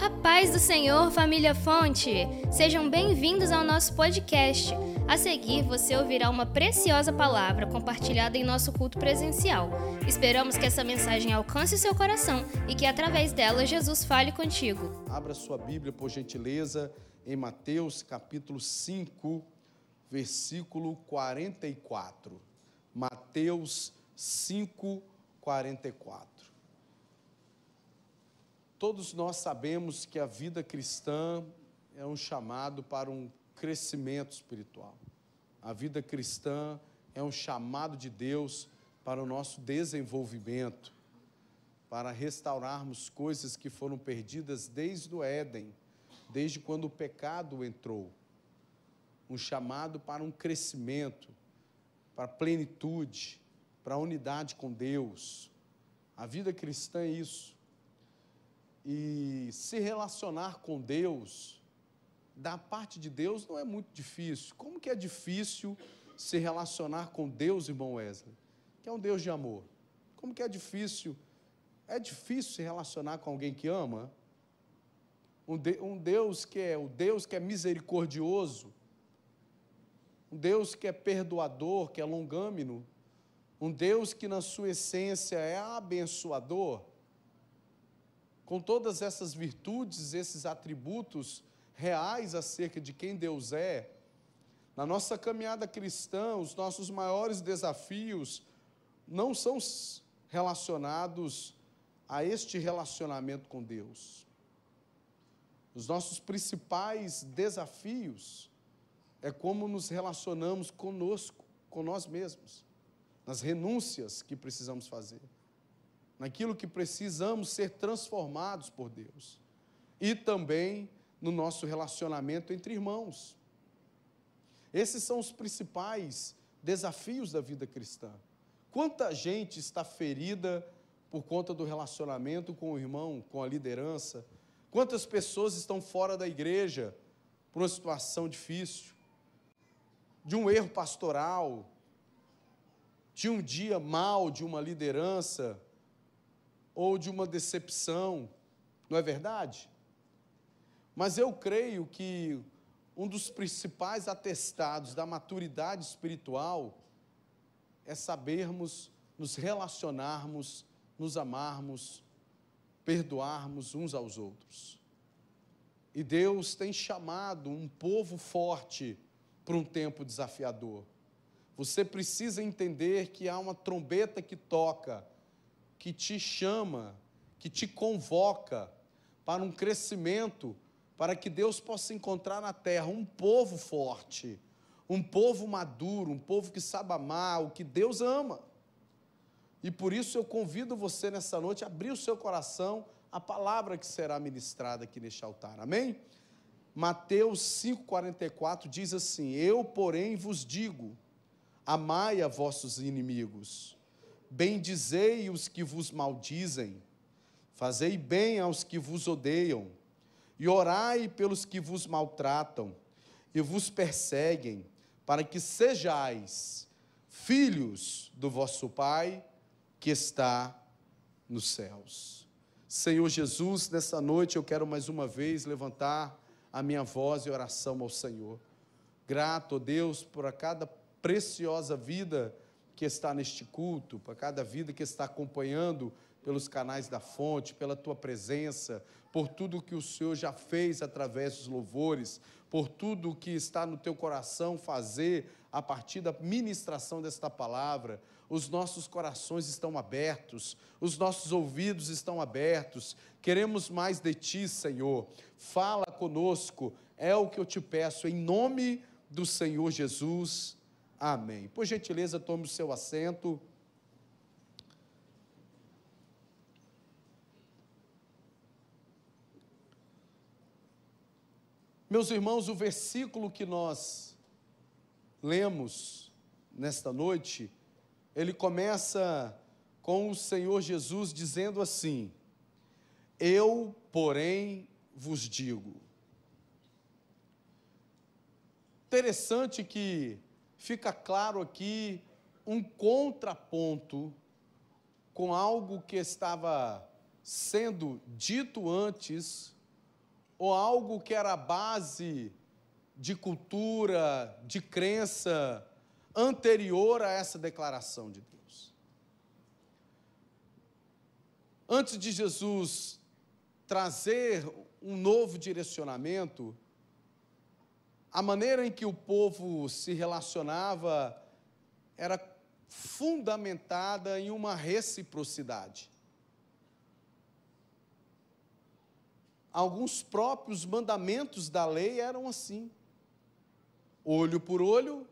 A paz do Senhor, família Fonte! Sejam bem-vindos ao nosso podcast. A seguir, você ouvirá uma preciosa palavra compartilhada em nosso culto presencial. Esperamos que essa mensagem alcance o seu coração e que, através dela, Jesus fale contigo. Abra sua Bíblia, por gentileza, em Mateus capítulo 5, versículo 44. Mateus 5, 44. Todos nós sabemos que a vida cristã é um chamado para um crescimento espiritual. A vida cristã é um chamado de Deus para o nosso desenvolvimento, para restaurarmos coisas que foram perdidas desde o Éden, desde quando o pecado entrou. Um chamado para um crescimento, para plenitude, para unidade com Deus. A vida cristã é isso e se relacionar com Deus, da parte de Deus, não é muito difícil. Como que é difícil se relacionar com Deus, irmão Wesley? Que é um Deus de amor. Como que é difícil? É difícil se relacionar com alguém que ama? Um, de, um Deus que é o Deus que é misericordioso, um Deus que é perdoador, que é longâmino, um Deus que na sua essência é abençoador com todas essas virtudes, esses atributos reais acerca de quem Deus é, na nossa caminhada cristã, os nossos maiores desafios não são relacionados a este relacionamento com Deus. Os nossos principais desafios é como nos relacionamos conosco, com nós mesmos, nas renúncias que precisamos fazer naquilo que precisamos ser transformados por Deus. E também no nosso relacionamento entre irmãos. Esses são os principais desafios da vida cristã. Quanta gente está ferida por conta do relacionamento com o irmão, com a liderança? Quantas pessoas estão fora da igreja por uma situação difícil, de um erro pastoral, de um dia mal de uma liderança, ou de uma decepção, não é verdade? Mas eu creio que um dos principais atestados da maturidade espiritual é sabermos nos relacionarmos, nos amarmos, perdoarmos uns aos outros. E Deus tem chamado um povo forte para um tempo desafiador. Você precisa entender que há uma trombeta que toca que te chama, que te convoca para um crescimento, para que Deus possa encontrar na terra um povo forte, um povo maduro, um povo que sabe amar o que Deus ama. E por isso eu convido você nessa noite a abrir o seu coração à palavra que será ministrada aqui neste altar. Amém? Mateus 5,44 diz assim: Eu, porém, vos digo: amai a vossos inimigos Bendizei os que vos maldizem, fazei bem aos que vos odeiam, e orai pelos que vos maltratam e vos perseguem, para que sejais filhos do vosso Pai que está nos céus. Senhor Jesus, nessa noite eu quero mais uma vez levantar a minha voz e oração ao Senhor. Grato, Deus, por cada preciosa vida que está neste culto, para cada vida que está acompanhando pelos canais da fonte, pela tua presença, por tudo que o Senhor já fez através dos louvores, por tudo que está no teu coração fazer a partir da ministração desta palavra. Os nossos corações estão abertos, os nossos ouvidos estão abertos. Queremos mais de ti, Senhor. Fala conosco, é o que eu te peço, em nome do Senhor Jesus. Amém. Por gentileza, tome o seu assento. Meus irmãos, o versículo que nós lemos nesta noite, ele começa com o Senhor Jesus dizendo assim: Eu, porém, vos digo. Interessante que fica claro aqui um contraponto com algo que estava sendo dito antes ou algo que era base de cultura, de crença anterior a essa declaração de Deus. Antes de Jesus trazer um novo direcionamento, a maneira em que o povo se relacionava era fundamentada em uma reciprocidade. Alguns próprios mandamentos da lei eram assim: olho por olho,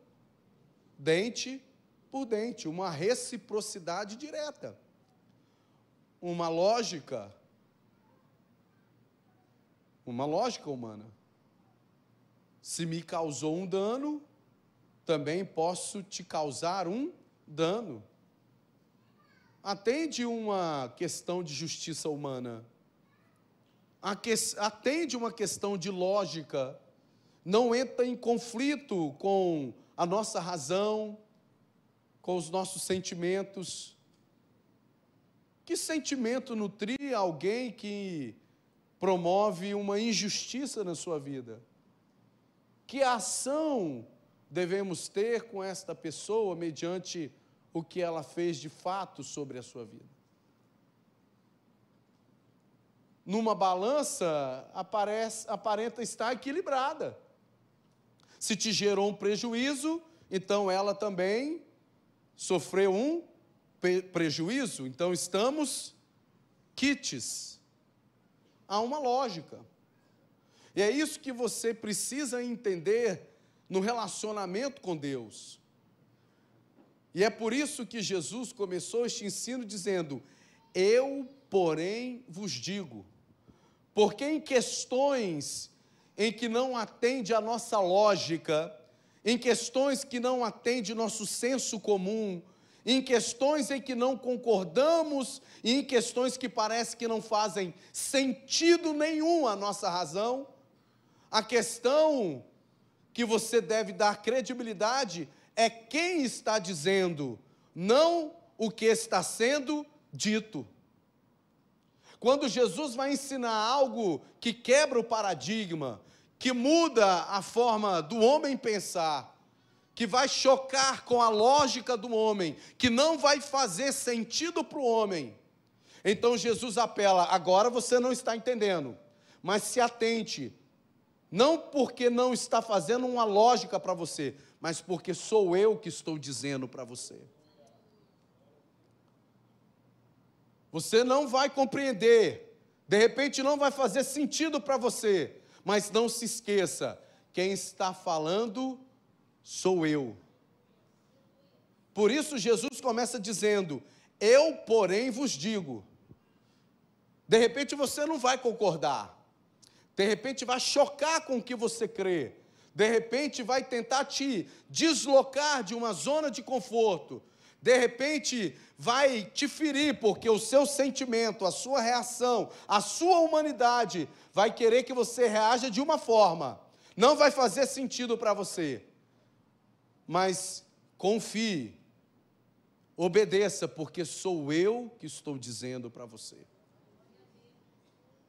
dente por dente, uma reciprocidade direta, uma lógica, uma lógica humana. Se me causou um dano, também posso te causar um dano. Atende uma questão de justiça humana. Atende uma questão de lógica. Não entra em conflito com a nossa razão, com os nossos sentimentos. Que sentimento nutrir alguém que promove uma injustiça na sua vida? Que ação devemos ter com esta pessoa mediante o que ela fez de fato sobre a sua vida? Numa balança, aparece, aparenta estar equilibrada. Se te gerou um prejuízo, então ela também sofreu um prejuízo. Então estamos quites. Há uma lógica. E é isso que você precisa entender no relacionamento com Deus. E é por isso que Jesus começou este ensino dizendo: Eu, porém, vos digo. Porque em questões em que não atende a nossa lógica, em questões que não atende nosso senso comum, em questões em que não concordamos e em questões que parece que não fazem sentido nenhum à nossa razão, a questão que você deve dar credibilidade é quem está dizendo, não o que está sendo dito. Quando Jesus vai ensinar algo que quebra o paradigma, que muda a forma do homem pensar, que vai chocar com a lógica do homem, que não vai fazer sentido para o homem, então Jesus apela: agora você não está entendendo, mas se atente, não porque não está fazendo uma lógica para você, mas porque sou eu que estou dizendo para você. Você não vai compreender, de repente não vai fazer sentido para você, mas não se esqueça: quem está falando sou eu. Por isso Jesus começa dizendo: Eu, porém, vos digo. De repente você não vai concordar, de repente vai chocar com o que você crê, de repente vai tentar te deslocar de uma zona de conforto, de repente vai te ferir, porque o seu sentimento, a sua reação, a sua humanidade vai querer que você reaja de uma forma, não vai fazer sentido para você. Mas confie, obedeça, porque sou eu que estou dizendo para você.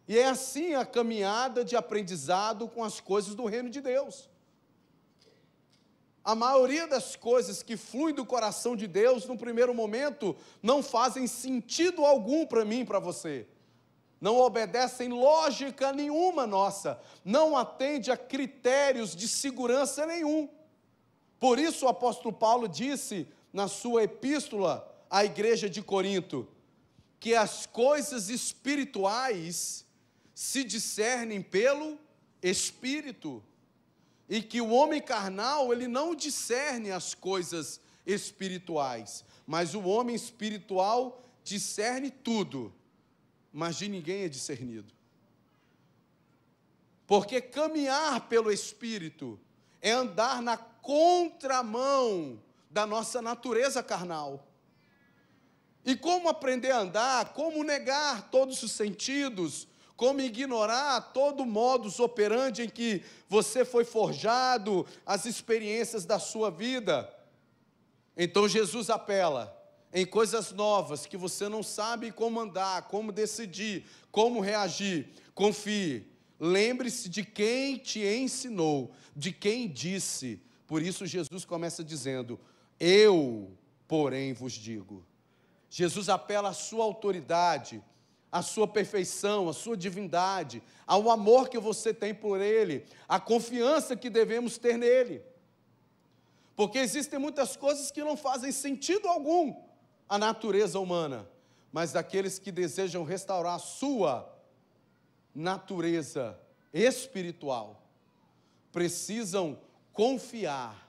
E é assim a caminhada de aprendizado com as coisas do reino de Deus. A maioria das coisas que fluem do coração de Deus, no primeiro momento, não fazem sentido algum para mim para você. Não obedecem lógica nenhuma nossa, não atende a critérios de segurança nenhum. Por isso o apóstolo Paulo disse na sua epístola à igreja de Corinto que as coisas espirituais se discernem pelo Espírito. E que o homem carnal, ele não discerne as coisas espirituais, mas o homem espiritual discerne tudo, mas de ninguém é discernido. Porque caminhar pelo Espírito é andar na contramão da nossa natureza carnal. E como aprender a andar, como negar todos os sentidos, como ignorar todo modus operandi em que você foi forjado, as experiências da sua vida. Então Jesus apela em coisas novas que você não sabe como andar, como decidir, como reagir. Confie, Lembre-se de quem te ensinou, de quem disse. Por isso, Jesus começa dizendo: Eu, porém, vos digo. Jesus apela à sua autoridade, à sua perfeição, à sua divindade, ao amor que você tem por Ele, à confiança que devemos ter nele. Porque existem muitas coisas que não fazem sentido algum à natureza humana, mas daqueles que desejam restaurar a sua natureza espiritual precisam confiar,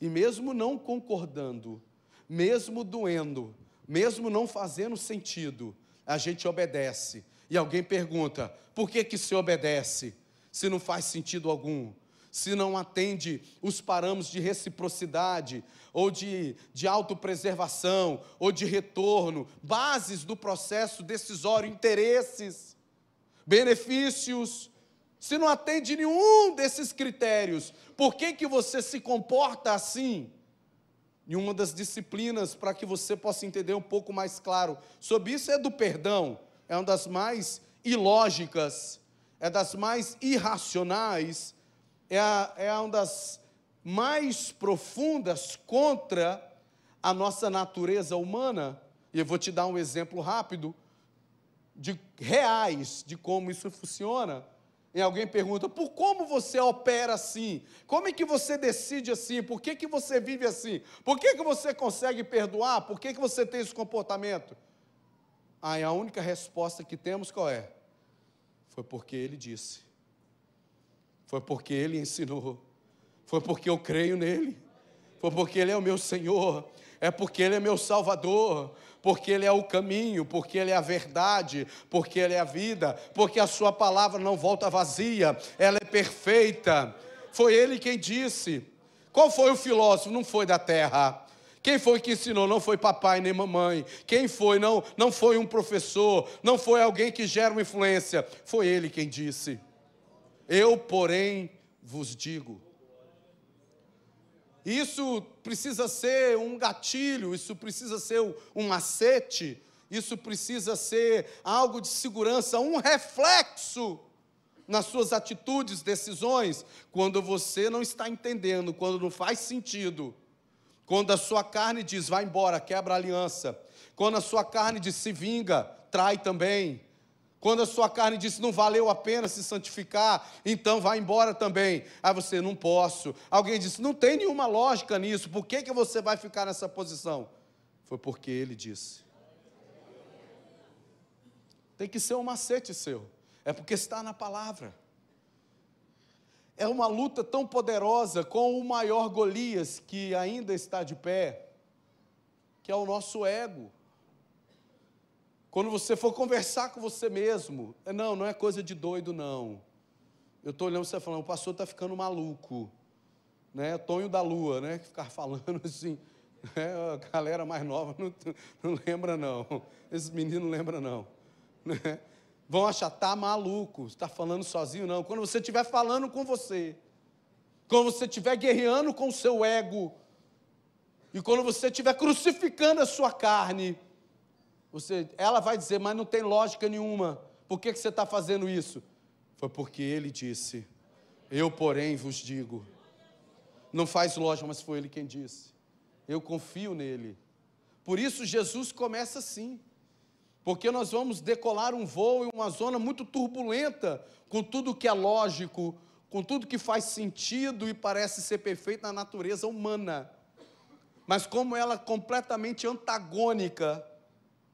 e mesmo não concordando, mesmo doendo, mesmo não fazendo sentido, a gente obedece. E alguém pergunta: por que, que se obedece se não faz sentido algum? Se não atende os parâmetros de reciprocidade, ou de, de autopreservação, ou de retorno, bases do processo decisório, interesses benefícios, se não atende nenhum desses critérios, por que, que você se comporta assim? E uma das disciplinas para que você possa entender um pouco mais claro. Sobre isso é do perdão, é uma das mais ilógicas, é das mais irracionais, é, a, é uma das mais profundas contra a nossa natureza humana. E eu vou te dar um exemplo rápido de reais de como isso funciona, e alguém pergunta, por como você opera assim? Como é que você decide assim? Por que, que você vive assim? Por que, que você consegue perdoar? Por que, que você tem esse comportamento? Aí a única resposta que temos qual é? Foi porque ele disse. Foi porque ele ensinou. Foi porque eu creio nele. Foi porque ele é o meu Senhor. É porque ele é meu Salvador porque Ele é o caminho, porque Ele é a verdade, porque Ele é a vida, porque a Sua palavra não volta vazia, ela é perfeita. Foi Ele quem disse. Qual foi o filósofo? Não foi da terra. Quem foi que ensinou? Não foi papai nem mamãe. Quem foi? Não, não foi um professor, não foi alguém que gera uma influência. Foi ele quem disse. Eu, porém, vos digo. Isso precisa ser um gatilho, isso precisa ser um macete, isso precisa ser algo de segurança, um reflexo nas suas atitudes, decisões, quando você não está entendendo, quando não faz sentido, quando a sua carne diz, vai embora, quebra a aliança, quando a sua carne diz, se vinga, trai também, quando a sua carne disse não valeu a pena se santificar, então vai embora também. Aí você não posso. Alguém disse não tem nenhuma lógica nisso. Por que, que você vai ficar nessa posição? Foi porque ele disse. Tem que ser um macete seu. É porque está na palavra. É uma luta tão poderosa com o maior Golias que ainda está de pé, que é o nosso ego. Quando você for conversar com você mesmo, é, não, não é coisa de doido, não. Eu estou olhando você falando, o pastor está ficando maluco. Né? Tonho da Lua, né? Que ficar falando assim. Né? A galera mais nova não, não lembra, não. Esses meninos não lembram, não. Né? Vão achar, tá maluco, está falando sozinho, não. Quando você estiver falando com você, quando você estiver guerreando com o seu ego, e quando você estiver crucificando a sua carne, você, ela vai dizer, mas não tem lógica nenhuma. Por que, que você está fazendo isso? Foi porque ele disse. Eu, porém, vos digo. Não faz lógica, mas foi ele quem disse. Eu confio nele. Por isso Jesus começa assim. Porque nós vamos decolar um voo em uma zona muito turbulenta, com tudo que é lógico, com tudo que faz sentido e parece ser perfeito na natureza humana. Mas como ela é completamente antagônica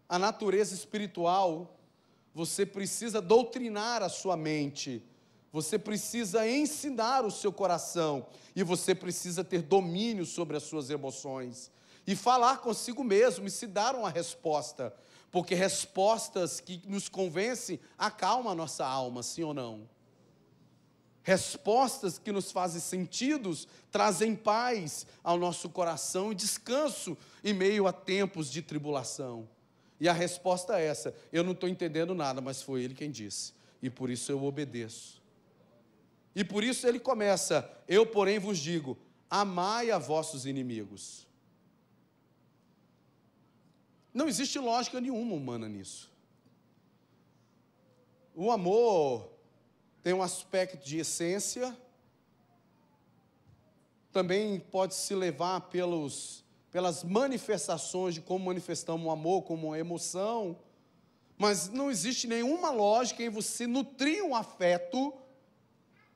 a natureza espiritual, você precisa doutrinar a sua mente, você precisa ensinar o seu coração e você precisa ter domínio sobre as suas emoções e falar consigo mesmo e se dar uma resposta, porque respostas que nos convencem acalmam a nossa alma, sim ou não? Respostas que nos fazem sentidos trazem paz ao nosso coração e descanso em meio a tempos de tribulação. E a resposta é essa: eu não estou entendendo nada, mas foi ele quem disse, e por isso eu obedeço. E por isso ele começa: eu, porém, vos digo, amai a vossos inimigos. Não existe lógica nenhuma humana nisso. O amor tem um aspecto de essência, também pode se levar pelos, pelas manifestações de como manifestamos o amor, como uma emoção, mas não existe nenhuma lógica em você nutrir um afeto,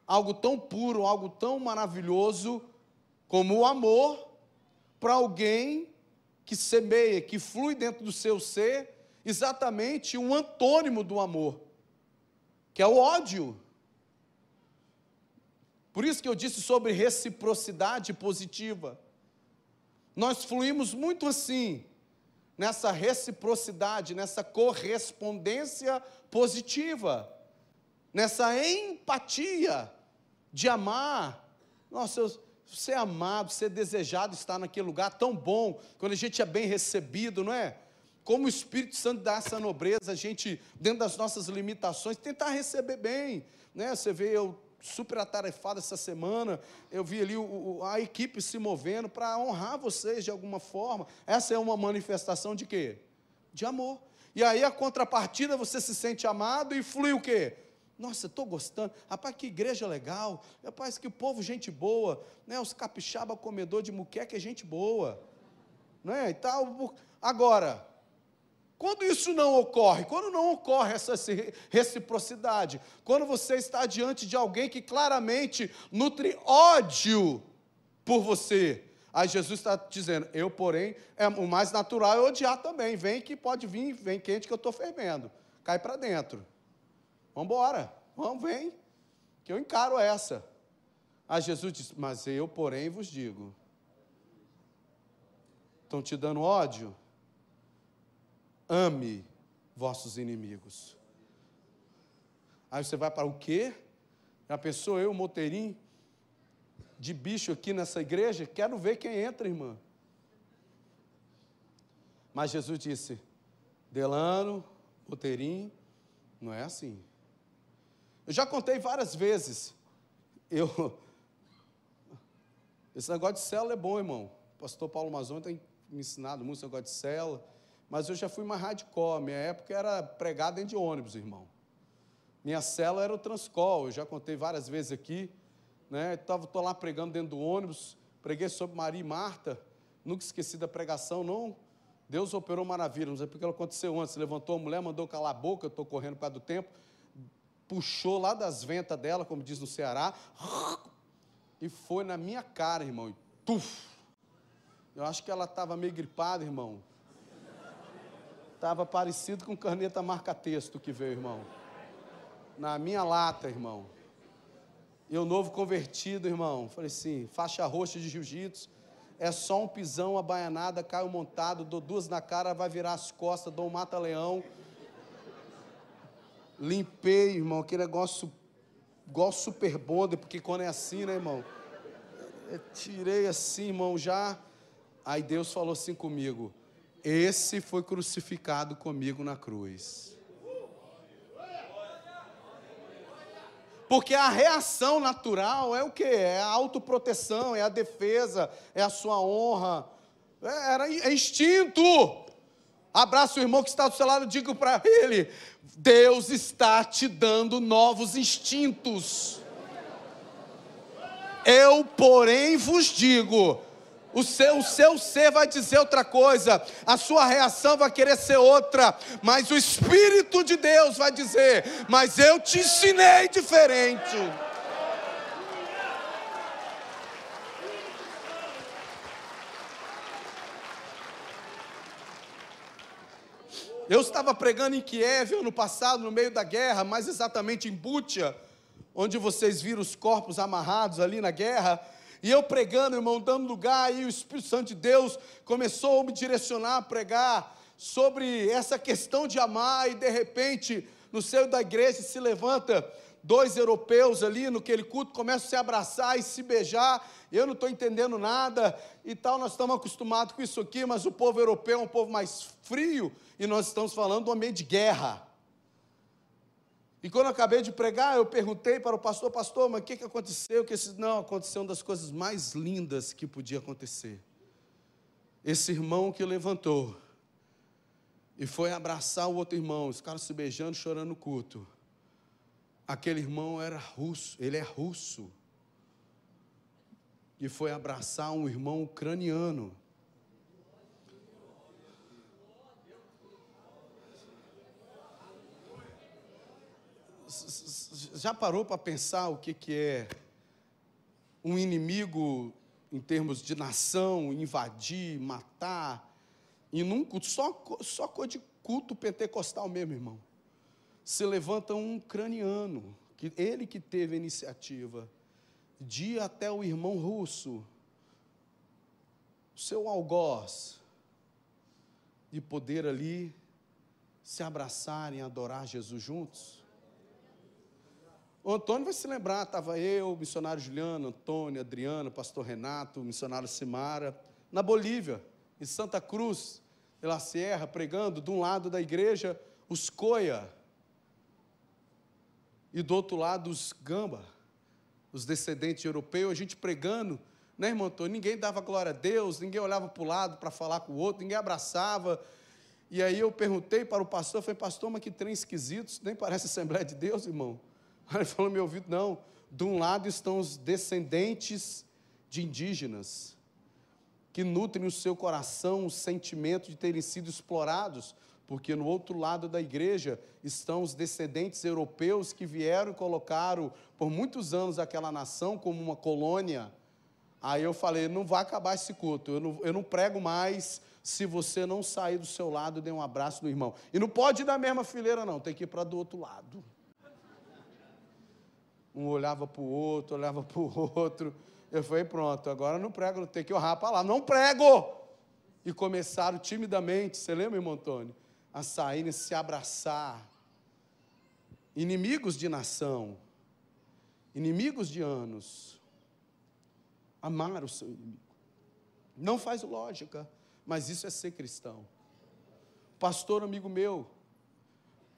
algo tão puro, algo tão maravilhoso como o amor, para alguém que semeia, que flui dentro do seu ser, exatamente um antônimo do amor, que é o ódio. Por isso que eu disse sobre reciprocidade positiva. Nós fluímos muito assim, nessa reciprocidade, nessa correspondência positiva, nessa empatia de amar. Nossa, ser amado, ser desejado, estar naquele lugar tão bom, quando a gente é bem recebido, não é? Como o Espírito Santo dá essa nobreza, a gente, dentro das nossas limitações, tentar receber bem, né? Você vê eu super atarefado essa semana, eu vi ali o, a equipe se movendo para honrar vocês de alguma forma. Essa é uma manifestação de quê? De amor. E aí a contrapartida, você se sente amado e flui o quê? Nossa, estou gostando. Rapaz, que igreja legal. Rapaz, que povo, gente boa. Né? Os capixaba comedor de muqueca é gente boa. Não é? E tal. Agora, quando isso não ocorre, quando não ocorre essa reciprocidade, quando você está diante de alguém que claramente nutre ódio por você, aí Jesus está dizendo: Eu, porém, é o mais natural é odiar também. Vem que pode vir, vem quente que eu estou fervendo. Cai para dentro. Vamos embora, vamos, vem, que eu encaro essa. Aí Jesus diz: Mas eu, porém, vos digo: estão te dando ódio? Ame vossos inimigos. Aí você vai para o quê? Já pensou eu, Moteirinho, de bicho aqui nessa igreja? Quero ver quem entra, irmã. Mas Jesus disse: Delano, Moteirinho, não é assim. Eu já contei várias vezes. Eu. Esse negócio de célula é bom, irmão. O pastor Paulo Mazon tem me ensinado muito esse negócio de célula. Mas eu já fui mais hardcore. Minha época era pregar dentro de ônibus, irmão. Minha cela era o Transcol, eu já contei várias vezes aqui. Né? Estou lá pregando dentro do ônibus, preguei sobre Maria e Marta, nunca esqueci da pregação, não. Deus operou maravilha, não sei porque ela aconteceu antes. Levantou a mulher, mandou calar a boca, eu estou correndo por causa do tempo, puxou lá das ventas dela, como diz no Ceará, e foi na minha cara, irmão. E, tuf! Eu acho que ela estava meio gripada, irmão. Estava parecido com caneta marca-texto que veio, irmão. Na minha lata, irmão. Eu novo convertido, irmão. Falei assim, faixa roxa de jiu-jitsu. É só um pisão, a baianada, caio montado, dou duas na cara, vai virar as costas, dou um mata-leão. Limpei, irmão, aquele negócio igual super bonde, porque quando é assim, né, irmão? Eu tirei assim, irmão, já. Aí Deus falou assim comigo: esse foi crucificado comigo na cruz. Porque a reação natural é o que? É a autoproteção, é a defesa, é a sua honra. É, era, é instinto. Abraça o irmão que está do seu lado e diga para ele: Deus está te dando novos instintos. Eu, porém, vos digo: o seu, o seu ser vai dizer outra coisa, a sua reação vai querer ser outra, mas o Espírito de Deus vai dizer: Mas eu te ensinei diferente. Eu estava pregando em Kiev ano passado, no meio da guerra, mais exatamente em Butia, onde vocês viram os corpos amarrados ali na guerra. E eu pregando, irmão, dando lugar, e o Espírito Santo de Deus começou a me direcionar a pregar sobre essa questão de amar, e de repente, no seio da igreja se levanta dois europeus ali no aquele culto, começam a se abraçar e se beijar, eu não estou entendendo nada e tal, nós estamos acostumados com isso aqui, mas o povo europeu é um povo mais frio, e nós estamos falando do ambiente de guerra. E quando eu acabei de pregar, eu perguntei para o pastor, pastor, mas o que, que aconteceu? Que esse... Não, aconteceu uma das coisas mais lindas que podia acontecer. Esse irmão que levantou e foi abraçar o outro irmão, os caras se beijando, chorando no culto. Aquele irmão era russo, ele é russo. E foi abraçar um irmão ucraniano. Já parou para pensar o que, que é um inimigo em termos de nação, invadir, matar, e num culto, só, só coisa de culto pentecostal mesmo, irmão. Se levanta um ucraniano, que ele que teve a iniciativa, de ir até o irmão russo, seu algoz, de poder ali se abraçarem, adorar Jesus juntos. O Antônio vai se lembrar, estava eu, o missionário Juliano, Antônio, Adriano, pastor Renato, o missionário Simara, na Bolívia, em Santa Cruz, pela Sierra, pregando, de um lado da igreja, os Coia, e do outro lado os Gamba, os descendentes europeus, a gente pregando, né, irmão Antônio? Ninguém dava glória a Deus, ninguém olhava para o lado para falar com o outro, ninguém abraçava. E aí eu perguntei para o pastor, falei, pastor, mas que trem esquisito, nem parece Assembleia de Deus, irmão. Ele falou no meu ouvido, não, de um lado estão os descendentes de indígenas, que nutrem o seu coração o sentimento de terem sido explorados, porque no outro lado da igreja estão os descendentes europeus que vieram e colocaram por muitos anos aquela nação como uma colônia. Aí eu falei: não vai acabar esse culto, eu não, eu não prego mais se você não sair do seu lado e der um abraço no irmão. E não pode ir da mesma fileira, não, tem que ir para do outro lado. Um olhava para o outro, olhava para o outro. Eu falei, pronto, agora não prego, tem que honrar a palavra. Não prego! E começaram timidamente, você lembra, irmão Antônio? A saírem, se abraçar. Inimigos de nação, inimigos de anos. Amar o seu inimigo. Não faz lógica, mas isso é ser cristão. Pastor, amigo meu,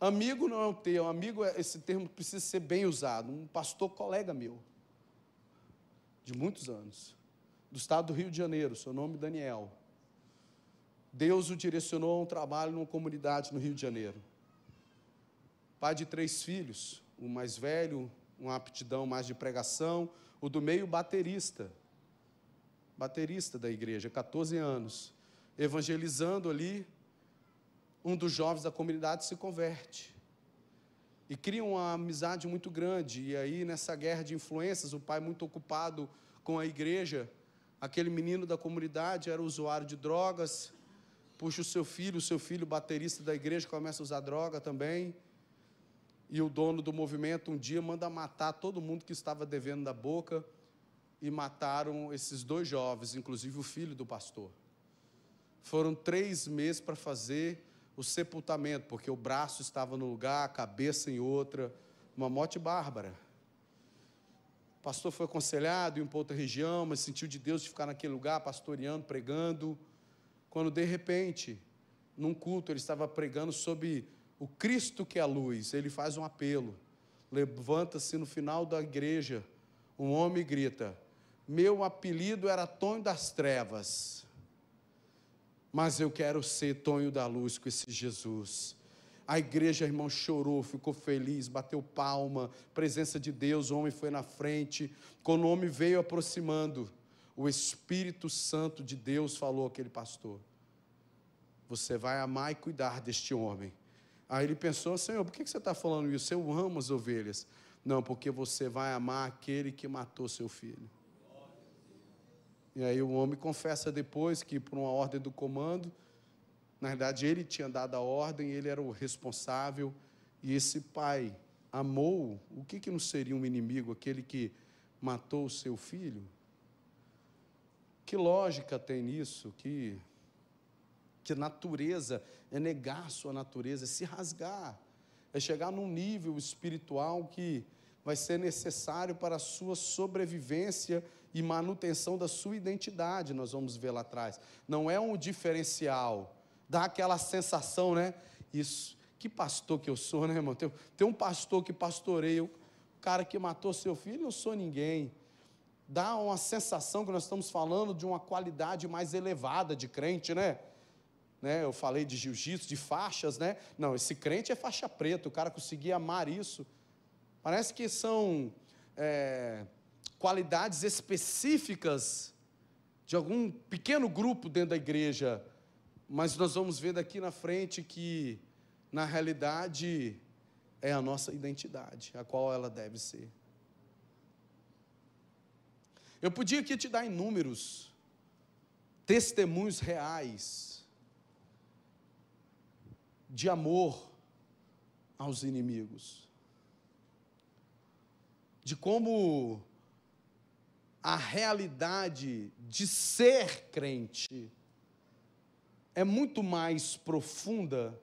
Amigo não é um termo, amigo, é, esse termo precisa ser bem usado. Um pastor colega meu, de muitos anos, do estado do Rio de Janeiro, seu nome é Daniel. Deus o direcionou a um trabalho numa comunidade no Rio de Janeiro. Pai de três filhos, o mais velho, uma aptidão mais de pregação, o do meio, baterista. Baterista da igreja, 14 anos, evangelizando ali um dos jovens da comunidade se converte. E cria uma amizade muito grande. E aí, nessa guerra de influências, o pai muito ocupado com a igreja, aquele menino da comunidade era usuário de drogas, puxa o seu filho, o seu filho baterista da igreja começa a usar droga também. E o dono do movimento um dia manda matar todo mundo que estava devendo da boca e mataram esses dois jovens, inclusive o filho do pastor. Foram três meses para fazer o sepultamento, porque o braço estava no lugar, a cabeça em outra, uma morte bárbara. O pastor foi aconselhado em uma outra região, mas sentiu de Deus de ficar naquele lugar, pastoreando, pregando. Quando de repente, num culto, ele estava pregando sobre o Cristo que é a luz. Ele faz um apelo. Levanta-se no final da igreja, um homem grita: Meu apelido era Tonho das Trevas mas eu quero ser Tonho da Luz com esse Jesus. A igreja, irmão, chorou, ficou feliz, bateu palma, presença de Deus, o homem foi na frente. Quando o homem veio aproximando, o Espírito Santo de Deus falou àquele pastor: Você vai amar e cuidar deste homem. Aí ele pensou: Senhor, por que você está falando isso? Eu amo as ovelhas. Não, porque você vai amar aquele que matou seu filho. E aí o homem confessa depois que, por uma ordem do comando, na verdade ele tinha dado a ordem, ele era o responsável, e esse pai amou, o que, que não seria um inimigo, aquele que matou o seu filho? Que lógica tem nisso? Que, que natureza é negar sua natureza, é se rasgar, é chegar num nível espiritual que vai ser necessário para a sua sobrevivência e manutenção da sua identidade, nós vamos ver lá atrás. Não é um diferencial, dá aquela sensação, né? Isso, que pastor que eu sou, né, irmão? Tem, tem um pastor que pastoreia, o cara que matou seu filho, não sou ninguém. Dá uma sensação que nós estamos falando de uma qualidade mais elevada de crente, né? né? Eu falei de jiu-jitsu, de faixas, né? Não, esse crente é faixa preta, o cara conseguia amar isso Parece que são é, qualidades específicas de algum pequeno grupo dentro da igreja, mas nós vamos ver daqui na frente que, na realidade, é a nossa identidade, a qual ela deve ser. Eu podia aqui te dar inúmeros testemunhos reais de amor aos inimigos, de como a realidade de ser crente é muito mais profunda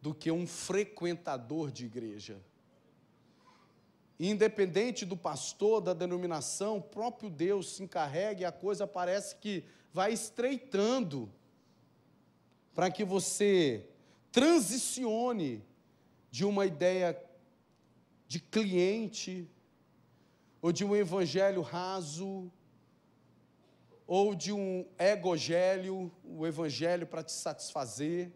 do que um frequentador de igreja. Independente do pastor, da denominação, o próprio Deus se encarrega e a coisa parece que vai estreitando para que você transicione de uma ideia de cliente ou de um evangelho raso, ou de um egogélio, o evangelho para te satisfazer.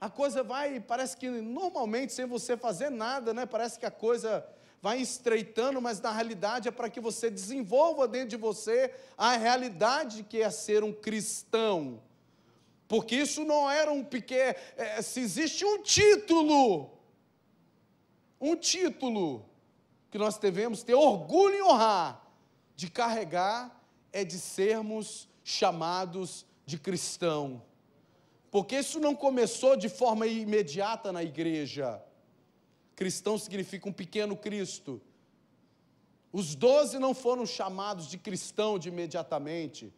A coisa vai, parece que normalmente sem você fazer nada, né? Parece que a coisa vai estreitando, mas na realidade é para que você desenvolva dentro de você a realidade que é ser um cristão. Porque isso não era um pequeno. É, se existe um título, um título que nós devemos ter orgulho em honrar, de carregar, é de sermos chamados de cristão. Porque isso não começou de forma imediata na igreja. Cristão significa um pequeno Cristo. Os doze não foram chamados de cristão de imediatamente.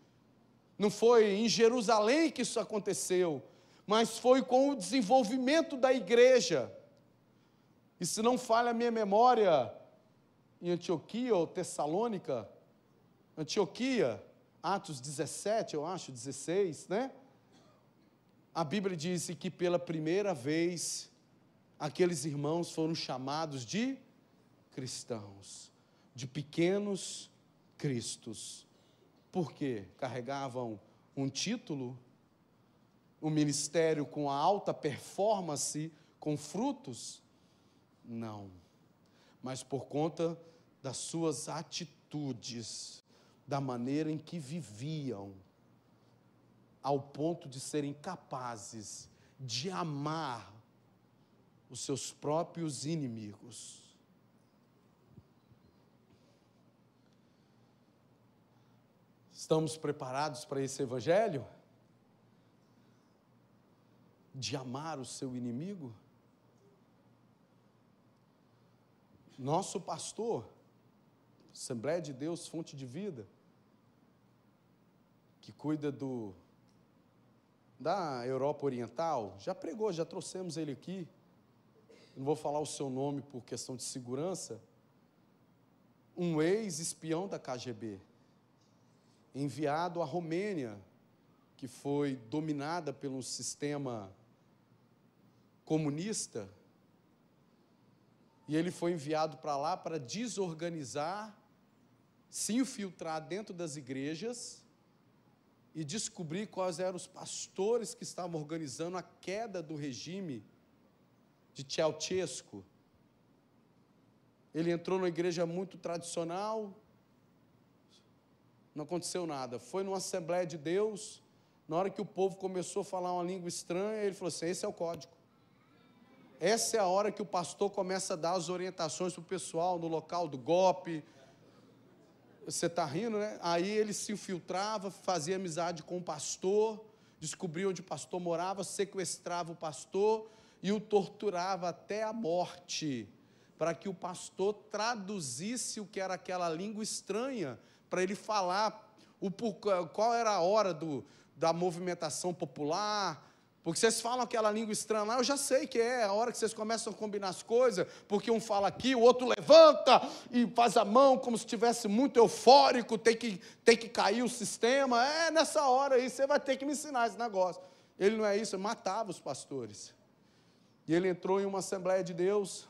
Não foi em Jerusalém que isso aconteceu, mas foi com o desenvolvimento da igreja. E se não falha a minha memória, em Antioquia ou Tessalônica, Antioquia, Atos 17, eu acho, 16, né? A Bíblia diz que pela primeira vez aqueles irmãos foram chamados de cristãos, de pequenos cristos. Por quê? Carregavam um título, um ministério com alta performance, com frutos? Não. Mas por conta das suas atitudes, da maneira em que viviam, ao ponto de serem capazes de amar os seus próprios inimigos. Estamos preparados para esse evangelho? De amar o seu inimigo? Nosso pastor, Assembleia de Deus, fonte de vida, que cuida do da Europa Oriental, já pregou, já trouxemos ele aqui. Não vou falar o seu nome por questão de segurança. Um ex-espião da KGB, enviado à Romênia, que foi dominada pelo sistema comunista, e ele foi enviado para lá para desorganizar se infiltrar dentro das igrejas e descobrir quais eram os pastores que estavam organizando a queda do regime de Ceausescu. Ele entrou numa igreja muito tradicional, não aconteceu nada. Foi numa Assembleia de Deus, na hora que o povo começou a falar uma língua estranha, ele falou assim: esse é o código. Essa é a hora que o pastor começa a dar as orientações para o pessoal no local do golpe, você está rindo, né? Aí ele se infiltrava, fazia amizade com o pastor, descobria onde o pastor morava, sequestrava o pastor e o torturava até a morte, para que o pastor traduzisse o que era aquela língua estranha, para ele falar o, qual era a hora do, da movimentação popular, porque vocês falam aquela língua estranha lá, eu já sei que é a hora que vocês começam a combinar as coisas, porque um fala aqui, o outro levanta e faz a mão como se estivesse muito eufórico, tem que, tem que cair o sistema. É nessa hora aí, você vai ter que me ensinar esse negócio. Ele não é isso, matava os pastores. E ele entrou em uma Assembleia de Deus,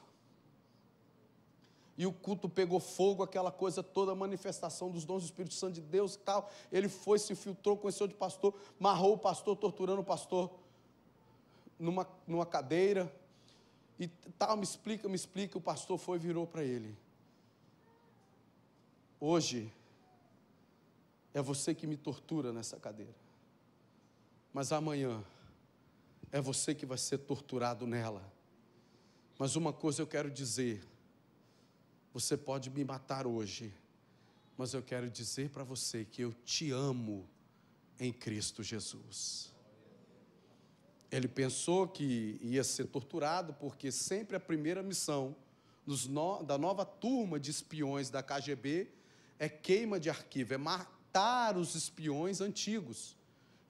e o culto pegou fogo, aquela coisa toda, a manifestação dos dons do Espírito Santo de Deus e tal. Ele foi, se infiltrou, conheceu de pastor, marrou o pastor, torturando o pastor numa, numa cadeira, E tal, me explica, me explica. O pastor foi e virou para ele. Hoje é você que me tortura nessa cadeira. Mas amanhã é você que vai ser torturado nela. Mas uma coisa eu quero dizer: você pode me matar hoje, mas eu quero dizer para você que eu te amo em Cristo Jesus. Ele pensou que ia ser torturado, porque sempre a primeira missão no, da nova turma de espiões da KGB é queima de arquivo, é matar os espiões antigos.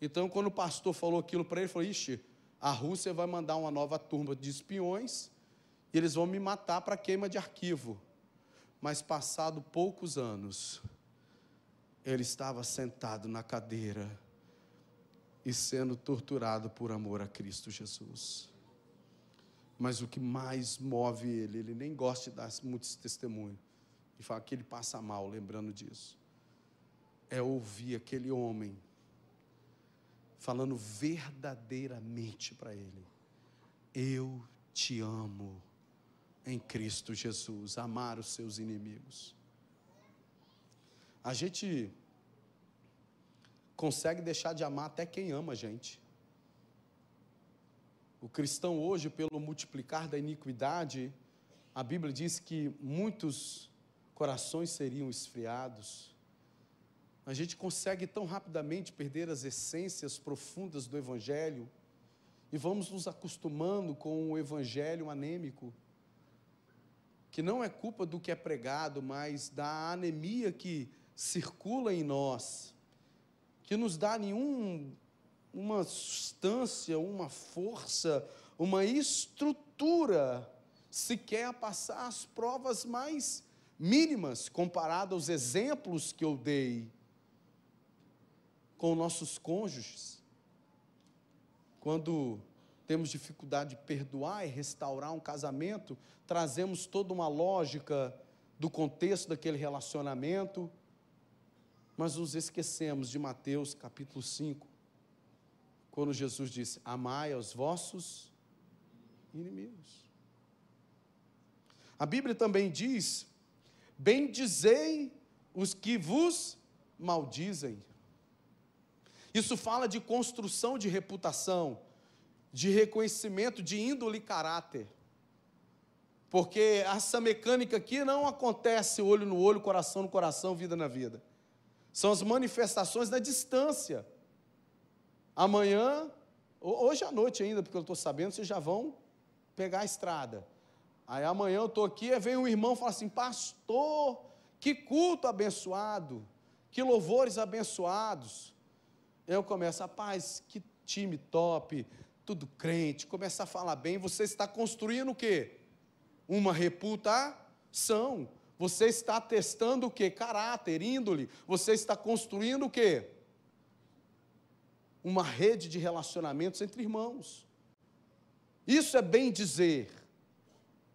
Então, quando o pastor falou aquilo para ele, ele falou: Ixi, a Rússia vai mandar uma nova turma de espiões e eles vão me matar para queima de arquivo. Mas, passado poucos anos, ele estava sentado na cadeira e sendo torturado por amor a Cristo Jesus. Mas o que mais move ele, ele nem gosta de dar muitos testemunhos, e fala que ele passa mal lembrando disso, é ouvir aquele homem falando verdadeiramente para ele: Eu te amo em Cristo Jesus, amar os seus inimigos. A gente consegue deixar de amar até quem ama a gente. O cristão hoje, pelo multiplicar da iniquidade, a Bíblia diz que muitos corações seriam esfriados. A gente consegue tão rapidamente perder as essências profundas do Evangelho e vamos nos acostumando com o Evangelho anêmico, que não é culpa do que é pregado, mas da anemia que circula em nós que nos dá nenhum uma substância, uma força, uma estrutura sequer a passar as provas mais mínimas comparado aos exemplos que eu dei com nossos cônjuges. Quando temos dificuldade de perdoar e restaurar um casamento, trazemos toda uma lógica do contexto daquele relacionamento mas nos esquecemos de Mateus capítulo 5, quando Jesus disse: Amai aos vossos inimigos. A Bíblia também diz: Bendizei os que vos maldizem. Isso fala de construção de reputação, de reconhecimento de índole e caráter. Porque essa mecânica aqui não acontece olho no olho, coração no coração, vida na vida. São as manifestações da distância. Amanhã, hoje à noite ainda, porque eu estou sabendo, vocês já vão pegar a estrada. Aí amanhã eu estou aqui, e vem um irmão e fala assim: Pastor, que culto abençoado, que louvores abençoados. Eu começo, rapaz, que time top, tudo crente, começa a falar bem, você está construindo o quê? Uma reputação. Você está testando o que? Caráter, índole. Você está construindo o que? Uma rede de relacionamentos entre irmãos. Isso é bem dizer.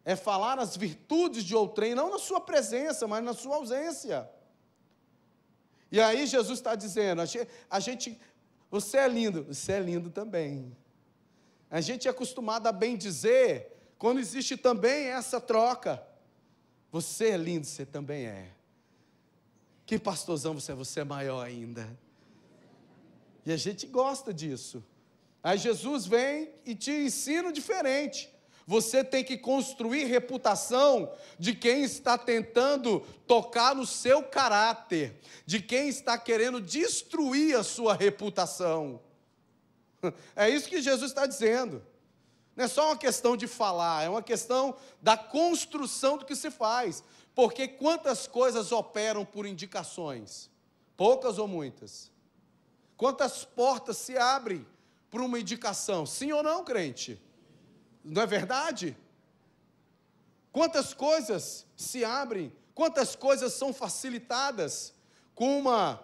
É falar as virtudes de outrem, não na sua presença, mas na sua ausência. E aí Jesus está dizendo: a gente, você é lindo, você é lindo também. A gente é acostumado a bem dizer quando existe também essa troca. Você é lindo, você também é. Que pastorzão você é, você é maior ainda. E a gente gosta disso. Aí Jesus vem e te ensina diferente. Você tem que construir reputação de quem está tentando tocar no seu caráter, de quem está querendo destruir a sua reputação. É isso que Jesus está dizendo. Não é só uma questão de falar, é uma questão da construção do que se faz. Porque quantas coisas operam por indicações? Poucas ou muitas? Quantas portas se abrem por uma indicação? Sim ou não, crente? Não é verdade? Quantas coisas se abrem? Quantas coisas são facilitadas com uma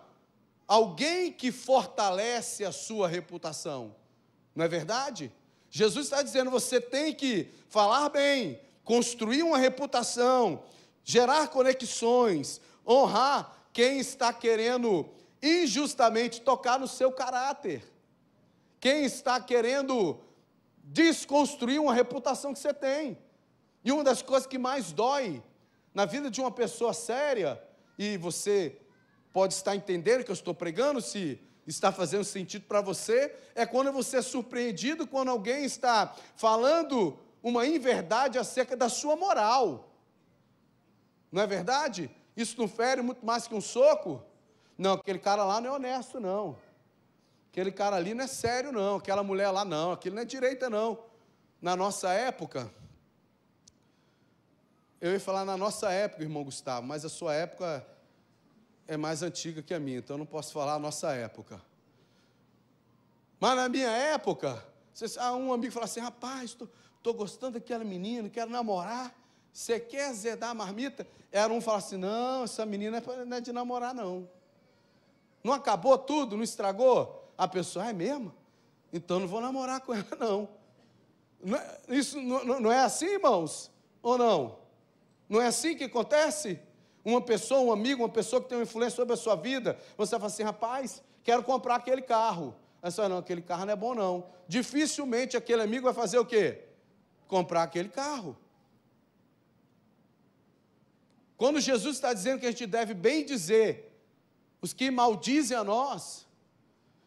alguém que fortalece a sua reputação? Não é verdade? Jesus está dizendo: você tem que falar bem, construir uma reputação, gerar conexões, honrar quem está querendo injustamente tocar no seu caráter, quem está querendo desconstruir uma reputação que você tem. E uma das coisas que mais dói na vida de uma pessoa séria, e você pode estar entendendo que eu estou pregando, se está fazendo sentido para você, é quando você é surpreendido quando alguém está falando uma inverdade acerca da sua moral. Não é verdade? Isso não fere muito mais que um soco? Não, aquele cara lá não é honesto, não. Aquele cara ali não é sério, não. Aquela mulher lá, não. Aquilo não é direita, não. Na nossa época, eu ia falar na nossa época, irmão Gustavo, mas a sua época é mais antiga que a minha, então eu não posso falar a nossa época. Mas na minha época, ah, um amigo fala assim: rapaz, estou gostando daquela menina, quero namorar. Você quer zedar a marmita? Era um falar assim: não, essa menina não é de namorar, não. Não acabou tudo, não estragou? A pessoa é mesmo? Então não vou namorar com ela, não. não é, isso não, não é assim, irmãos? Ou não? Não é assim que acontece? Uma pessoa, um amigo, uma pessoa que tem uma influência sobre a sua vida, você fala assim, rapaz, quero comprar aquele carro. Aí você fala, não, aquele carro não é bom não. Dificilmente aquele amigo vai fazer o quê? Comprar aquele carro. Quando Jesus está dizendo que a gente deve bem dizer os que maldizem a nós,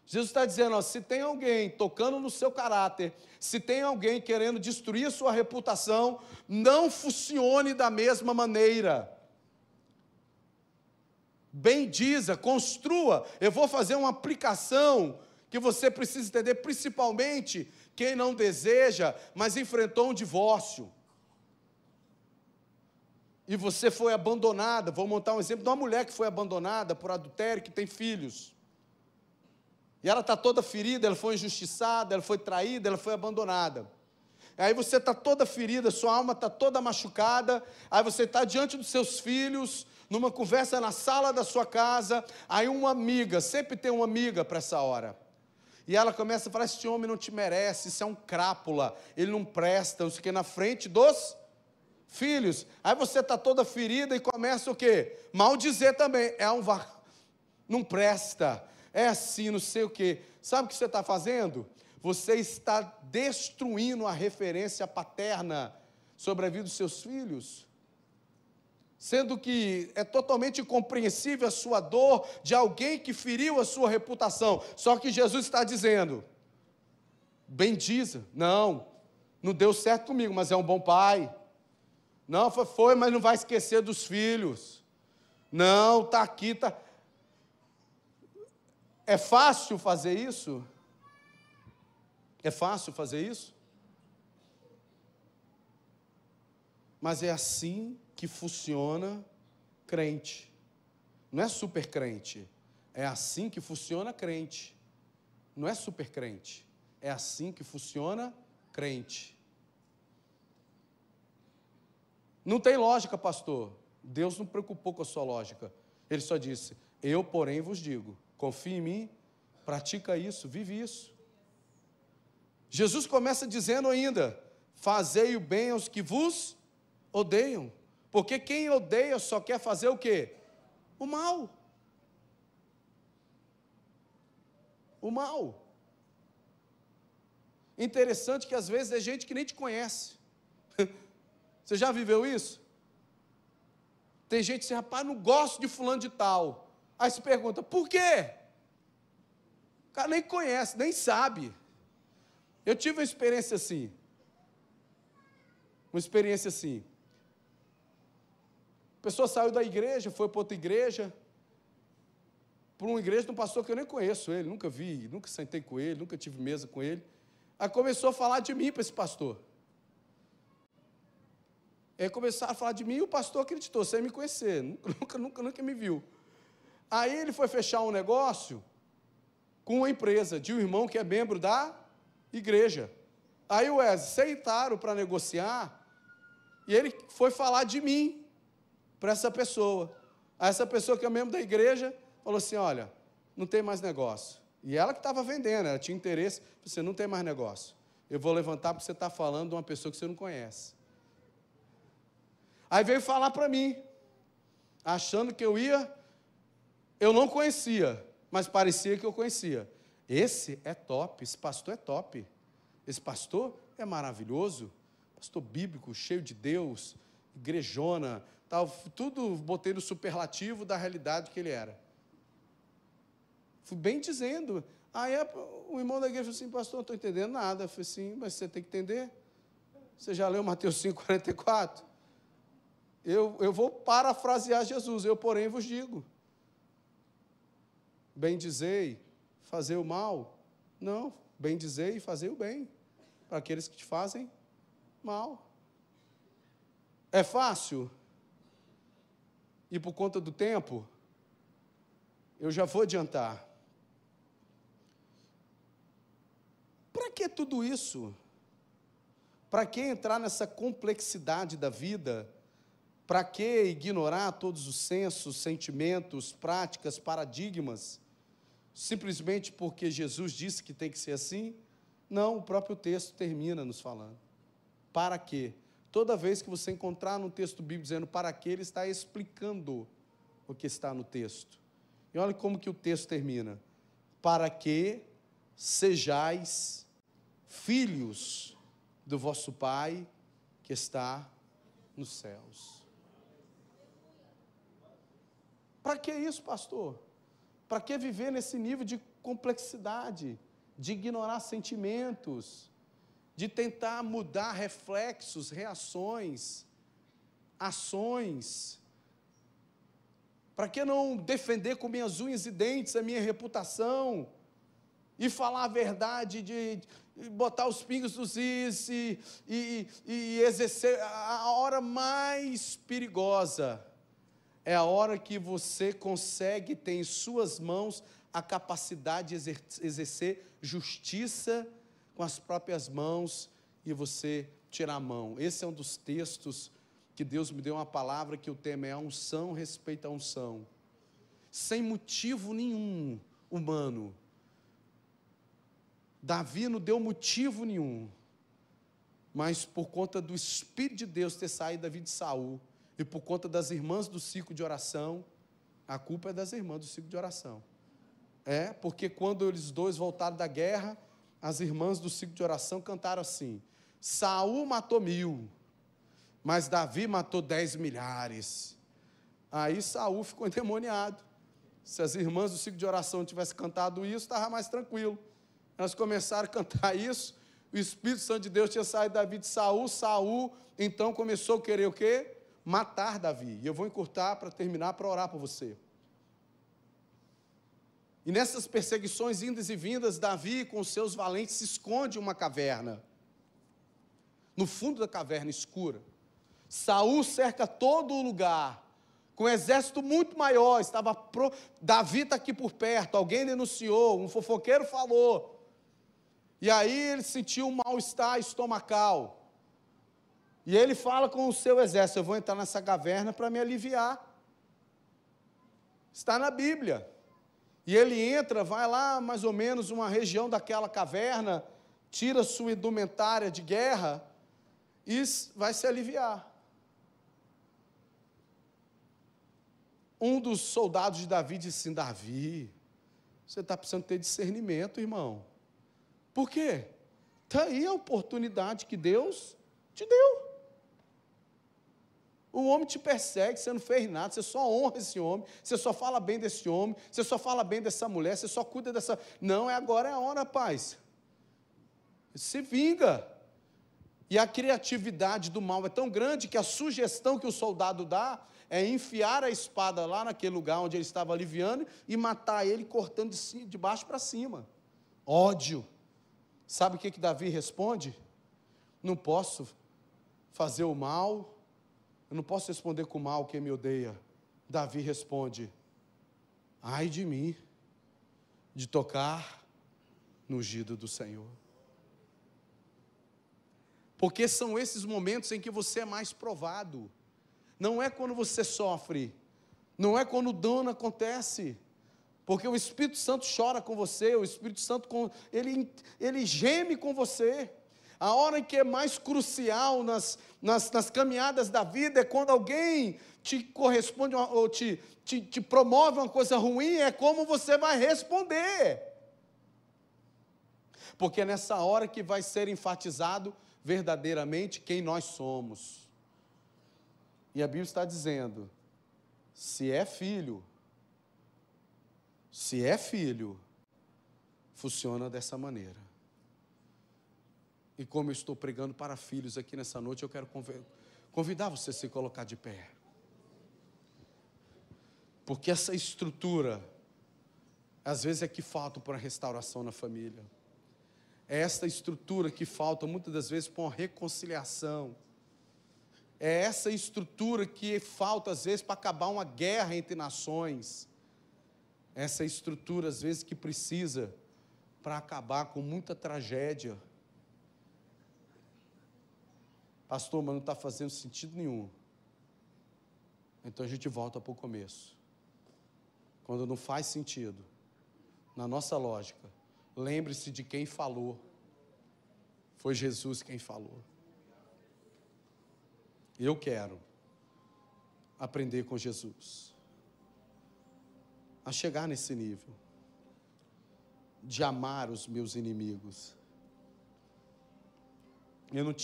Jesus está dizendo: ó, se tem alguém tocando no seu caráter, se tem alguém querendo destruir a sua reputação, não funcione da mesma maneira bendiza, construa. Eu vou fazer uma aplicação que você precisa entender, principalmente quem não deseja, mas enfrentou um divórcio. E você foi abandonada. Vou montar um exemplo de uma mulher que foi abandonada por adultério, que tem filhos. E ela está toda ferida, ela foi injustiçada, ela foi traída, ela foi abandonada. Aí você está toda ferida, sua alma está toda machucada, aí você está diante dos seus filhos, numa conversa na sala da sua casa, aí uma amiga, sempre tem uma amiga para essa hora. E ela começa a falar: esse homem não te merece, isso é um crápula, ele não presta, não sei o que, na frente dos filhos. Aí você está toda ferida e começa o quê? Maldizer também. É um não presta, é assim, não sei o quê. Sabe o que você está fazendo? Você está destruindo a referência paterna sobre a vida dos seus filhos sendo que é totalmente incompreensível a sua dor de alguém que feriu a sua reputação. Só que Jesus está dizendo: bendiza, não, não deu certo comigo, mas é um bom pai. Não, foi, foi mas não vai esquecer dos filhos. Não, está aqui, está. É fácil fazer isso? É fácil fazer isso? Mas é assim que funciona crente. Não é super crente. É assim que funciona crente. Não é super crente. É assim que funciona crente. Não tem lógica, pastor. Deus não preocupou com a sua lógica. Ele só disse: Eu, porém, vos digo: confie em mim, pratica isso, vive isso. Jesus começa dizendo ainda: Fazei o bem aos que vos odeiam. Porque quem odeia só quer fazer o quê? O mal. O mal. Interessante que às vezes é gente que nem te conhece. Você já viveu isso? Tem gente que diz, rapaz, não gosto de fulano de tal. Aí se pergunta, por quê? O cara nem conhece, nem sabe. Eu tive uma experiência assim. Uma experiência assim. Pessoa saiu da igreja, foi para outra igreja, para uma igreja de um pastor que eu nem conheço ele, nunca vi, nunca sentei com ele, nunca tive mesa com ele. Aí começou a falar de mim para esse pastor. Aí começaram a falar de mim e o pastor acreditou, sem me conhecer, nunca, nunca, nunca me viu. Aí ele foi fechar um negócio com uma empresa de um irmão que é membro da igreja. Aí o Wesley aceitaram para negociar e ele foi falar de mim para essa pessoa. Aí essa pessoa que é membro da igreja falou assim: olha, não tem mais negócio. E ela que estava vendendo, ela tinha interesse, você não tem mais negócio. Eu vou levantar porque você está falando de uma pessoa que você não conhece. Aí veio falar para mim, achando que eu ia, eu não conhecia, mas parecia que eu conhecia. Esse é top, esse pastor é top. Esse pastor é maravilhoso, pastor bíblico, cheio de Deus, igrejona, tal, tudo botei no superlativo da realidade que ele era. Fui bem dizendo. Aí o irmão da igreja falou assim, pastor, não estou entendendo nada. Eu falei assim, mas você tem que entender. Você já leu Mateus 5, 44? Eu, eu vou parafrasear Jesus, eu, porém, vos digo. Bem dizei, fazer o mal. Não, bem dizer e fazer o bem. Para aqueles que te fazem mal. É fácil? E por conta do tempo, eu já vou adiantar. Para que tudo isso? Para que entrar nessa complexidade da vida? Para que ignorar todos os sensos, sentimentos, práticas, paradigmas? Simplesmente porque Jesus disse que tem que ser assim? Não, o próprio texto termina nos falando. Para quê? Toda vez que você encontrar no texto bíblico dizendo para quê, ele está explicando o que está no texto. E olha como que o texto termina. Para que sejais filhos do vosso Pai que está nos céus. Para que isso, pastor? Para que viver nesse nível de complexidade, de ignorar sentimentos, de tentar mudar reflexos, reações, ações? Para que não defender com minhas unhas e dentes a minha reputação? e falar a verdade, de, botar os pingos nos is e, e, e exercer. A hora mais perigosa é a hora que você consegue ter em suas mãos a capacidade de exercer justiça com as próprias mãos e você tirar a mão. Esse é um dos textos que Deus me deu uma palavra que o tema é a unção respeita a unção. Sem motivo nenhum humano Davi não deu motivo nenhum, mas por conta do Espírito de Deus ter saído da vida de Saul e por conta das irmãs do ciclo de oração, a culpa é das irmãs do ciclo de oração. É, porque quando eles dois voltaram da guerra, as irmãs do ciclo de oração cantaram assim: Saul matou mil, mas Davi matou dez milhares. Aí Saul ficou endemoniado. Se as irmãs do ciclo de oração tivessem cantado isso, estava mais tranquilo. Elas começaram a cantar isso. O Espírito Santo de Deus tinha saído da vida de Saul. Saul então começou a querer o quê? Matar Davi. E eu vou encurtar para terminar para orar por você. E nessas perseguições indas e vindas, Davi com seus valentes se esconde em uma caverna. No fundo da caverna escura. Saul cerca todo o lugar com um exército muito maior, estava pro... Davi está aqui por perto, alguém denunciou, um fofoqueiro falou. E aí ele sentiu um mal-estar estomacal. E ele fala com o seu exército: Eu vou entrar nessa caverna para me aliviar. Está na Bíblia. E ele entra, vai lá mais ou menos uma região daquela caverna, tira sua indumentária de guerra e vai se aliviar. Um dos soldados de Davi disse assim: Davi, você está precisando ter discernimento, irmão. Por quê? Está aí a oportunidade que Deus te deu. O homem te persegue, você não fez nada, você só honra esse homem, você só fala bem desse homem, você só fala bem dessa mulher, você só cuida dessa. Não, é agora é a hora, paz. Se vinga. E a criatividade do mal é tão grande que a sugestão que o soldado dá é enfiar a espada lá naquele lugar onde ele estava aliviando e matar ele cortando de, baixo para cima. Ódio. Sabe o que, que Davi responde? Não posso fazer o mal, eu não posso responder com mal quem me odeia. Davi responde: ai de mim, de tocar no ungido do Senhor. Porque são esses momentos em que você é mais provado. Não é quando você sofre, não é quando o dano acontece. Porque o Espírito Santo chora com você, o Espírito Santo ele, ele geme com você. A hora que é mais crucial nas, nas, nas caminhadas da vida é quando alguém te corresponde ou te, te, te promove uma coisa ruim, é como você vai responder. Porque é nessa hora que vai ser enfatizado verdadeiramente quem nós somos. E a Bíblia está dizendo: se é filho, se é filho, funciona dessa maneira. E como eu estou pregando para filhos aqui nessa noite, eu quero convidar você a se colocar de pé. Porque essa estrutura, às vezes é que falta para a restauração na família. É essa estrutura que falta muitas das vezes para uma reconciliação. É essa estrutura que falta às vezes para acabar uma guerra entre nações. Essa estrutura às vezes que precisa para acabar com muita tragédia. Pastor, mas não está fazendo sentido nenhum. Então a gente volta para o começo. Quando não faz sentido, na nossa lógica, lembre-se de quem falou. Foi Jesus quem falou. Eu quero aprender com Jesus a chegar nesse nível de amar os meus inimigos. Eu não,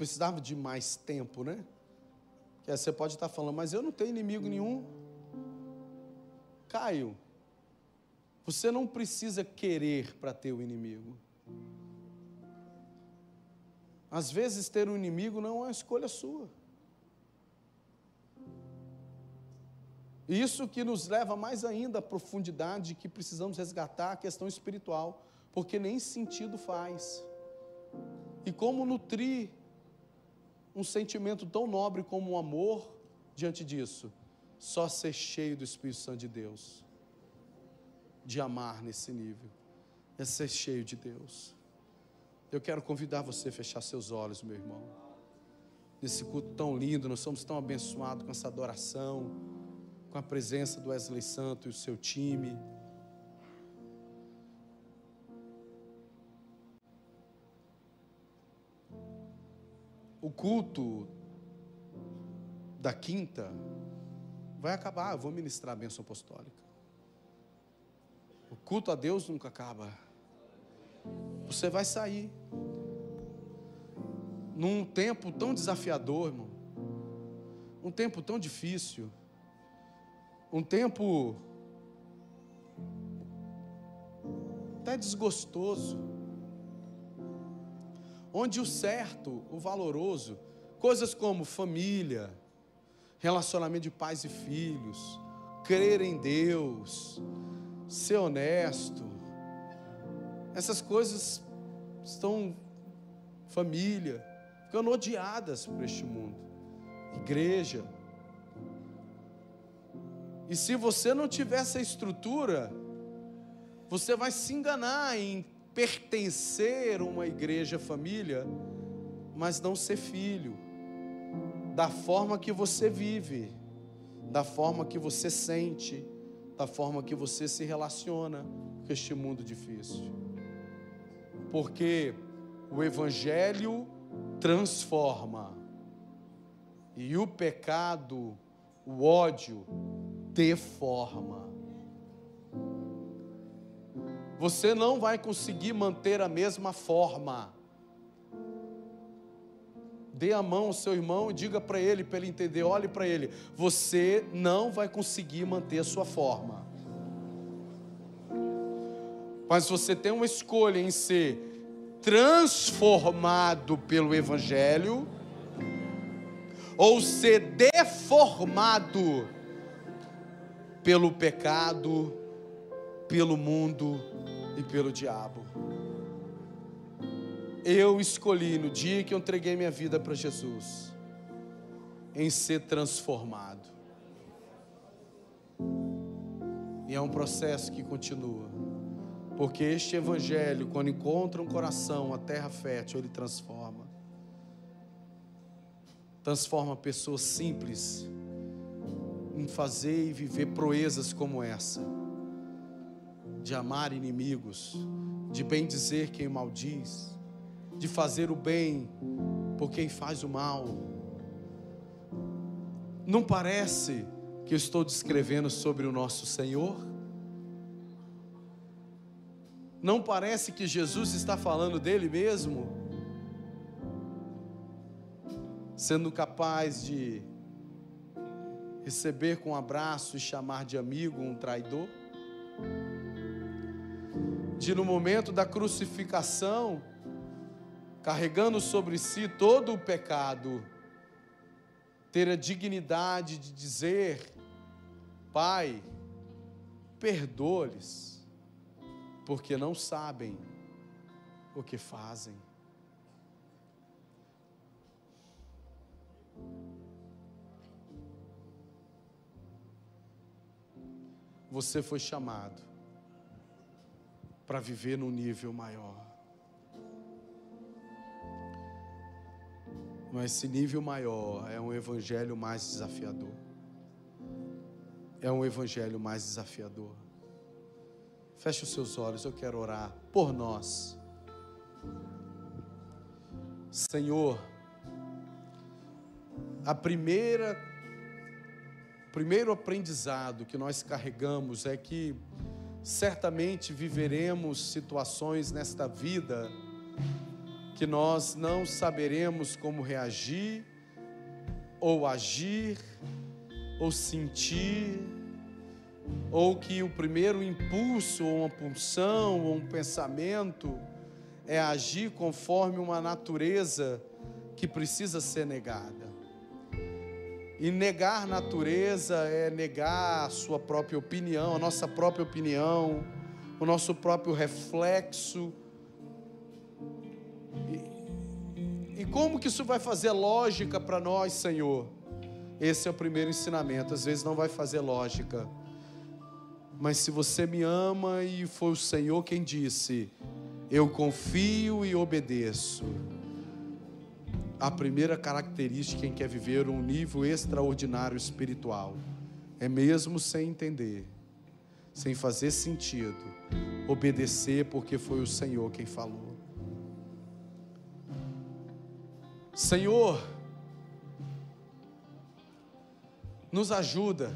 precisava de mais tempo, né? Que você pode estar falando, mas eu não tenho inimigo nenhum. Caio, você não precisa querer para ter o inimigo. Às vezes ter um inimigo não é uma escolha sua. Isso que nos leva mais ainda à profundidade que precisamos resgatar a questão espiritual, porque nem sentido faz. E como nutrir um sentimento tão nobre como o amor diante disso? Só ser cheio do Espírito Santo de Deus, de amar nesse nível, é ser cheio de Deus. Eu quero convidar você a fechar seus olhos, meu irmão. Nesse culto tão lindo, nós somos tão abençoados com essa adoração com a presença do Wesley Santo e o seu time. O culto da quinta vai acabar, eu vou ministrar a bênção apostólica. O culto a Deus nunca acaba. Você vai sair. Num tempo tão desafiador, irmão. Um tempo tão difícil um tempo até desgostoso, onde o certo, o valoroso, coisas como família, relacionamento de pais e filhos, crer em Deus, ser honesto, essas coisas estão, família, ficando odiadas por este mundo. Igreja, e se você não tiver essa estrutura, você vai se enganar em pertencer a uma igreja família, mas não ser filho. Da forma que você vive, da forma que você sente, da forma que você se relaciona com este mundo difícil. Porque o evangelho transforma e o pecado, o ódio deforma. Você não vai conseguir manter a mesma forma. Dê a mão ao seu irmão e diga para ele, para ele entender, olhe para ele. Você não vai conseguir manter a sua forma. Mas você tem uma escolha em ser transformado pelo Evangelho ou ser deformado pelo pecado, pelo mundo e pelo diabo. Eu escolhi no dia que eu entreguei minha vida para Jesus, em ser transformado. E é um processo que continua. Porque este evangelho, quando encontra um coração, a terra fértil, ele transforma. Transforma pessoas simples em fazer e viver proezas como essa, de amar inimigos, de bem dizer quem maldiz, de fazer o bem por quem faz o mal. Não parece que eu estou descrevendo sobre o nosso Senhor? Não parece que Jesus está falando dele mesmo? sendo capaz de receber com um abraço e chamar de amigo um traidor? De no momento da crucificação, carregando sobre si todo o pecado, ter a dignidade de dizer: Pai, perdoa-lhes, porque não sabem o que fazem. Você foi chamado para viver num nível maior. Mas esse nível maior é um evangelho mais desafiador. É um evangelho mais desafiador. Feche os seus olhos, eu quero orar por nós. Senhor, a primeira primeiro aprendizado que nós carregamos é que certamente viveremos situações nesta vida que nós não saberemos como reagir, ou agir, ou sentir, ou que o primeiro impulso, ou uma pulsão, ou um pensamento é agir conforme uma natureza que precisa ser negada. E negar natureza é negar a sua própria opinião, a nossa própria opinião, o nosso próprio reflexo. E, e como que isso vai fazer lógica para nós, Senhor? Esse é o primeiro ensinamento. Às vezes não vai fazer lógica. Mas se você me ama e foi o Senhor quem disse, eu confio e obedeço a primeira característica em quem quer viver um nível extraordinário espiritual é mesmo sem entender, sem fazer sentido, obedecer porque foi o Senhor quem falou. Senhor, nos ajuda,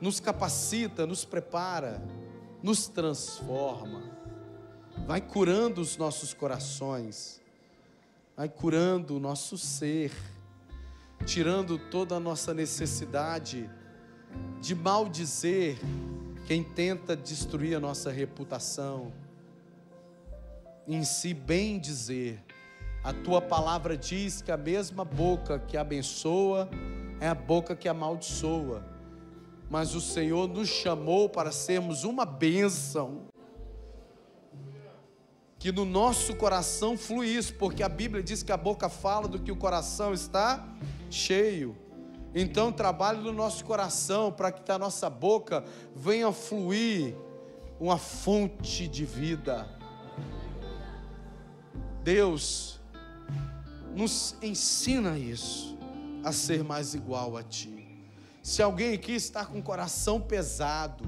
nos capacita, nos prepara, nos transforma, vai curando os nossos corações vai curando o nosso ser, tirando toda a nossa necessidade de maldizer quem tenta destruir a nossa reputação. Em si, bem dizer, a tua palavra diz que a mesma boca que abençoa é a boca que amaldiçoa. Mas o Senhor nos chamou para sermos uma bênção que no nosso coração flui isso, porque a Bíblia diz que a boca fala do que o coração está cheio. Então, trabalhe no nosso coração para que da nossa boca venha fluir uma fonte de vida. Deus nos ensina isso, a ser mais igual a Ti. Se alguém aqui está com o coração pesado,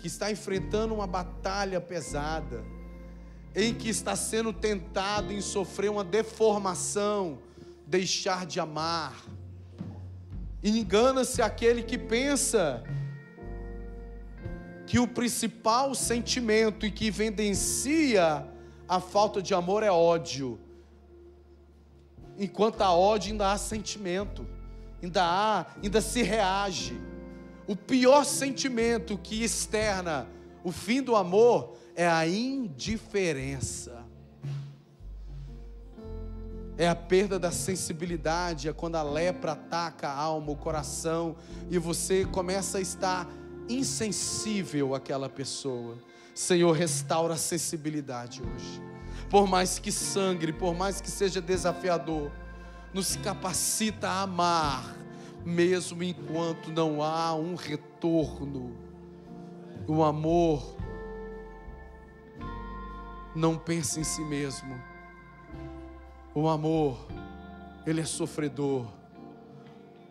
que está enfrentando uma batalha pesada, em que está sendo tentado em sofrer uma deformação, deixar de amar. Engana-se aquele que pensa que o principal sentimento e que evidencia a falta de amor é ódio. Enquanto há ódio, ainda há sentimento, ainda há, ainda se reage. O pior sentimento que externa o fim do amor é a indiferença. É a perda da sensibilidade, é quando a lepra ataca a alma, o coração, e você começa a estar insensível àquela pessoa. Senhor, restaura a sensibilidade hoje. Por mais que sangre, por mais que seja desafiador, nos capacita a amar, mesmo enquanto não há um retorno. O amor não pense em si mesmo. O amor, ele é sofredor.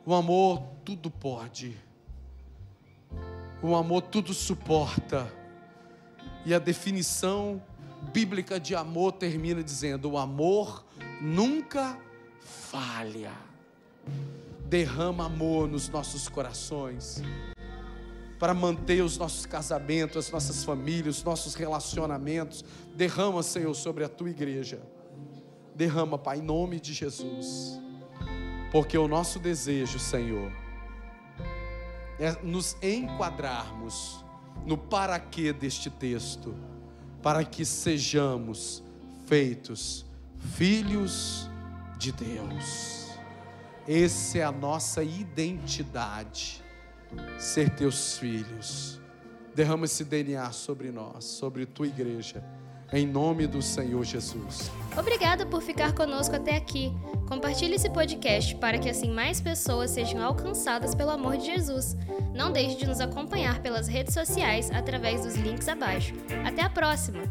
O amor tudo pode. O amor tudo suporta. E a definição bíblica de amor termina dizendo: o amor nunca falha. Derrama amor nos nossos corações para manter os nossos casamentos, as nossas famílias, os nossos relacionamentos. Derrama, Senhor, sobre a tua igreja. Derrama, Pai, em nome de Jesus. Porque o nosso desejo, Senhor, é nos enquadrarmos no para quê deste texto, para que sejamos feitos filhos de Deus. Essa é a nossa identidade, ser teus filhos. Derrama esse DNA sobre nós, sobre tua igreja em nome do Senhor Jesus. Obrigada por ficar conosco até aqui. Compartilhe esse podcast para que assim mais pessoas sejam alcançadas pelo amor de Jesus. Não deixe de nos acompanhar pelas redes sociais através dos links abaixo. Até a próxima!